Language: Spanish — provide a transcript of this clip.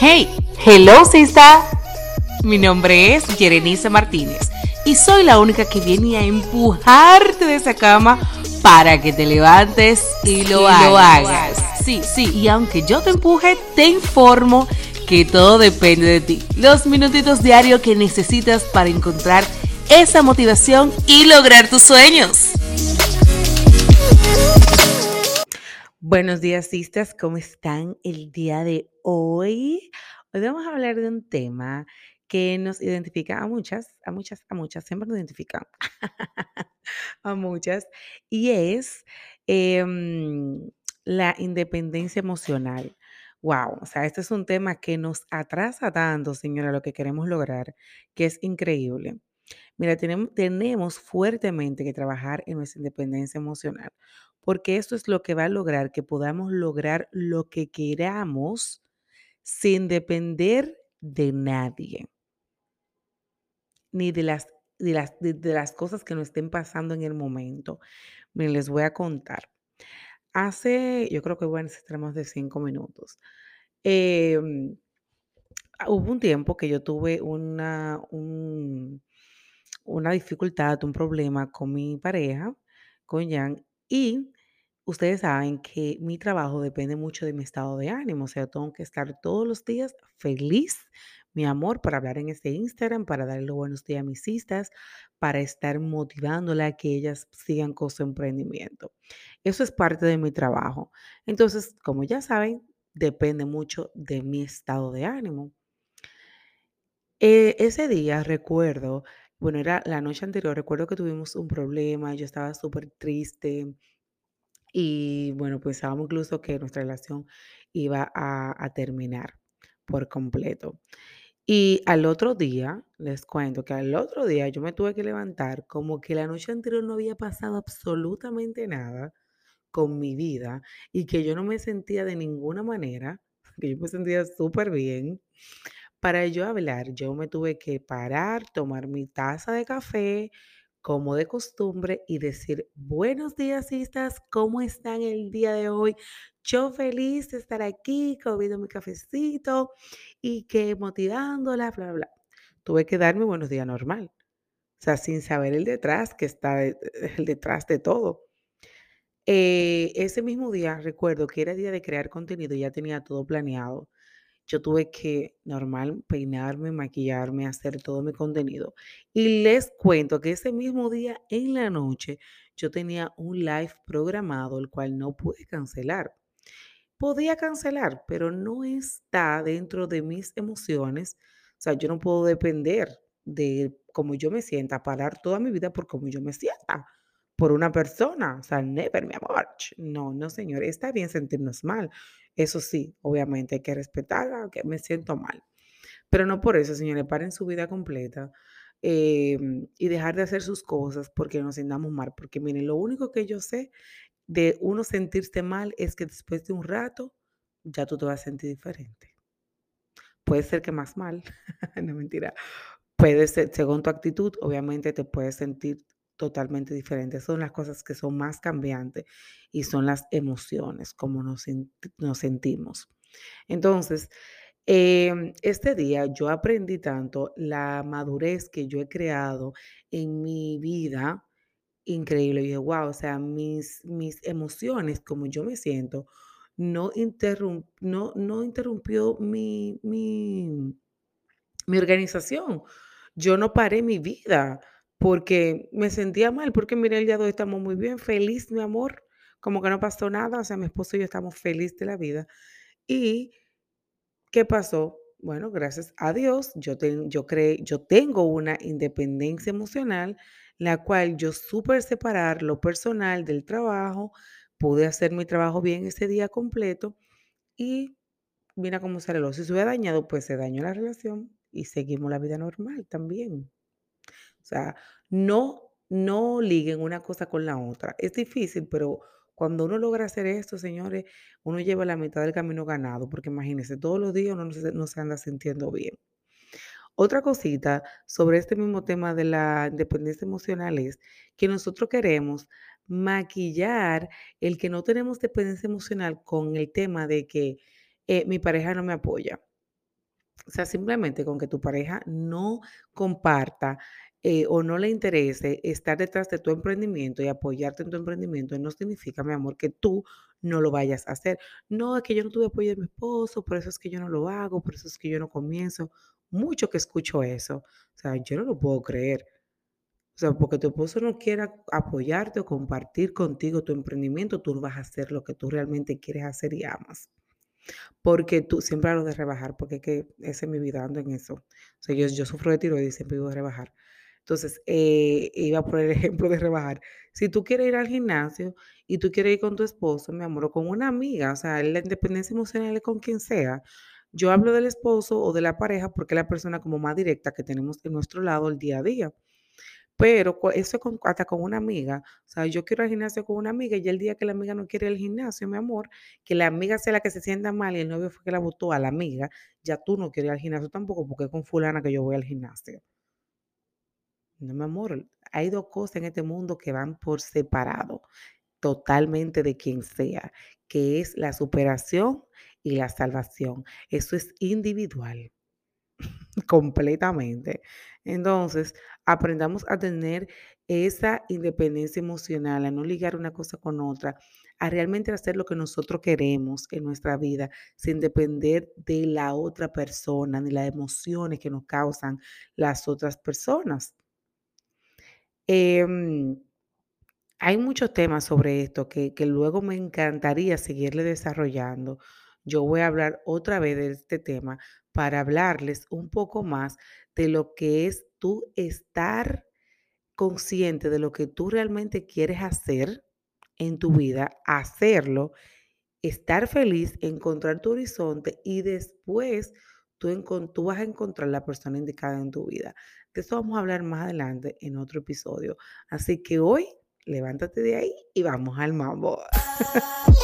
Hey, hello sista. Mi nombre es Jerenice Martínez y soy la única que viene a empujarte de esa cama para que te levantes y lo, hagas. Sí, sí, y aunque yo te empuje, te informo que todo depende de ti. Los minutitos diarios que necesitas para encontrar esa motivación y lograr tus sueños. Buenos días, sistas, ¿cómo están el día de hoy? Hoy vamos a hablar de un tema que nos identifica a muchas, a muchas, a muchas, siempre nos identifican a muchas, y es em, la independencia emocional. Wow, o sea, este es un tema que nos atrasa tanto, señora, lo que queremos lograr, que es increíble. Mira, tenemos, tenemos fuertemente que trabajar en nuestra independencia emocional, porque esto es lo que va a lograr que podamos lograr lo que queramos sin depender de nadie, ni de las, de las, de, las cosas que nos estén pasando en el momento. Miren, les voy a contar. Hace, yo creo que voy a necesitar más de cinco minutos. Em, hubo un tiempo que yo tuve una, un, una dificultad, un problema con mi pareja, con Jan, y ustedes saben que mi trabajo depende mucho de mi estado de ánimo, o sea, tengo que estar todos los días feliz, mi amor, para hablar en este Instagram, para darle los buenos días a mis cistas, para estar motivándola a que ellas sigan con su emprendimiento. Eso es parte de mi trabajo. Entonces, como ya saben, depende mucho de mi estado de ánimo. Eh, ese día recuerdo, bueno, era la noche anterior, recuerdo que tuvimos un problema, yo estaba súper triste y bueno, pensábamos incluso que nuestra relación iba a, a terminar por completo. Y al otro día, les cuento que al otro día yo me tuve que levantar como que la noche anterior no había pasado absolutamente nada con mi vida y que yo no me sentía de ninguna manera, que yo me sentía súper bien. Para yo hablar, yo me tuve que parar, tomar mi taza de café, como de costumbre, y decir, buenos días, cistas, ¿cómo están el día de hoy? Yo feliz de estar aquí, comiendo mi cafecito y que motivándola, bla, bla, bla. Tuve que darme buenos días normal. O sea, sin saber el detrás, que está el detrás de todo. Eh, ese mismo día recuerdo que era día de crear contenido, ya tenía todo planeado. Yo tuve que normal peinarme, maquillarme, hacer todo mi contenido. Y les cuento que ese mismo día en la noche yo tenía un live programado, el cual no pude cancelar. Podía cancelar, pero no está dentro de mis emociones. O sea, yo no puedo depender de cómo yo me sienta, parar toda mi vida por cómo yo me sienta por una persona. O sea, never, mi amor. No, no, señor. Está bien sentirnos mal. Eso sí, obviamente hay que respetarla, que me siento mal. Pero no por eso, señores, paren su vida completa em, y dejar de hacer sus cosas porque nos sintamos mal. Porque miren, lo único que yo sé de uno sentirse mal es que después de un rato ya tú te vas a sentir diferente. Puede ser que más mal, no mentira. Puede ser, según tu actitud, obviamente te puedes sentir totalmente diferentes. Son las cosas que son más cambiantes y son las emociones, como nos, nos sentimos. Entonces, em, este día yo aprendí tanto la madurez que yo he creado en mi vida, increíble. Y dije, wow, o sea, mis, mis emociones, como yo me siento, no, no, no interrumpió mi, mi, mi organización. Yo no paré mi vida porque me sentía mal, porque mire, el día de hoy estamos muy bien, feliz, mi amor, como que no pasó nada, o sea, mi esposo y yo estamos felices de la vida. ¿Y qué pasó? Bueno, gracias a Dios, yo, yo, yo tengo una independencia emocional, la cual yo supe separar lo personal del trabajo, pude hacer mi trabajo bien ese día completo y mira cómo sale lo. Si se hubiera dañado, pues se dañó la relación y seguimos la vida normal también. O sea, no, no liguen una cosa con la otra. Es difícil, pero cuando uno logra hacer esto, señores, uno lleva la mitad del camino ganado, porque imagínense, todos los días uno no se, anda sintiendo bien. Otra cosita sobre este mismo tema de la independencia emocional es que nosotros queremos maquillar el que no tenemos dependencia emocional con el tema de que eh, mi pareja no me apoya. O sea, simplemente con que tu pareja no comparta eh, o no le interese estar detrás de tu emprendimiento y apoyarte en tu emprendimiento, no significa, mi amor, que tú no lo vayas a hacer. No, es que yo no tuve apoyo de mi esposo, por eso es que yo no lo hago, por eso es que yo no comienzo. Mucho que escucho eso. O sea, yo no lo puedo creer. O sea, porque tu esposo no quiera apoyarte o compartir contigo tu emprendimiento, tú no vas a hacer lo que tú realmente quieres hacer y amas. Porque tú siempre hablo de rebajar, porque es que esa es mi vida, ando en eso. O sea, yo, yo sufro de tiroides y siempre vivo de rebajar. Entonces, eh, iba a poner el ejemplo de rebajar. Si tú quieres ir al gimnasio y tú quieres ir con tu esposo, mi amor, o con una amiga, o sea, la independencia emocional es con quien sea. Yo hablo del esposo o de la pareja porque es la persona como más directa que tenemos en nuestro lado el día a día. Pero eso con hasta con una amiga, o sea, yo quiero ir al gimnasio con una amiga, y el día que la amiga no quiere ir al gimnasio, mi amor, que la amiga sea la que se sienta mal y el novio fue que la botó a la amiga, ya tú no quieres ir al gimnasio tampoco, porque es con fulana que yo voy al gimnasio. No, mi amor, hay 2 cosas en este mundo que van por separado, totalmente de quien sea, que es la superación y la salvación. Eso es individual. Completamente. Entonces, aprendamos a tener esa independencia emocional, a no ligar una cosa con otra, a realmente hacer lo que nosotros queremos en nuestra vida, sin depender de la otra persona, ni las emociones que nos causan las otras personas. Em, hay muchos temas sobre esto que, que luego me encantaría seguirle desarrollando. Yo voy a hablar otra vez de este tema para hablarles un poco más de lo que es tú estar consciente de lo que tú realmente quieres hacer en tu vida, hacerlo, estar feliz, encontrar tu horizonte y después tú, vas a encontrar la persona indicada en tu vida. De eso vamos a hablar más adelante en otro episodio. Así que hoy, levántate de ahí y vamos al mambo.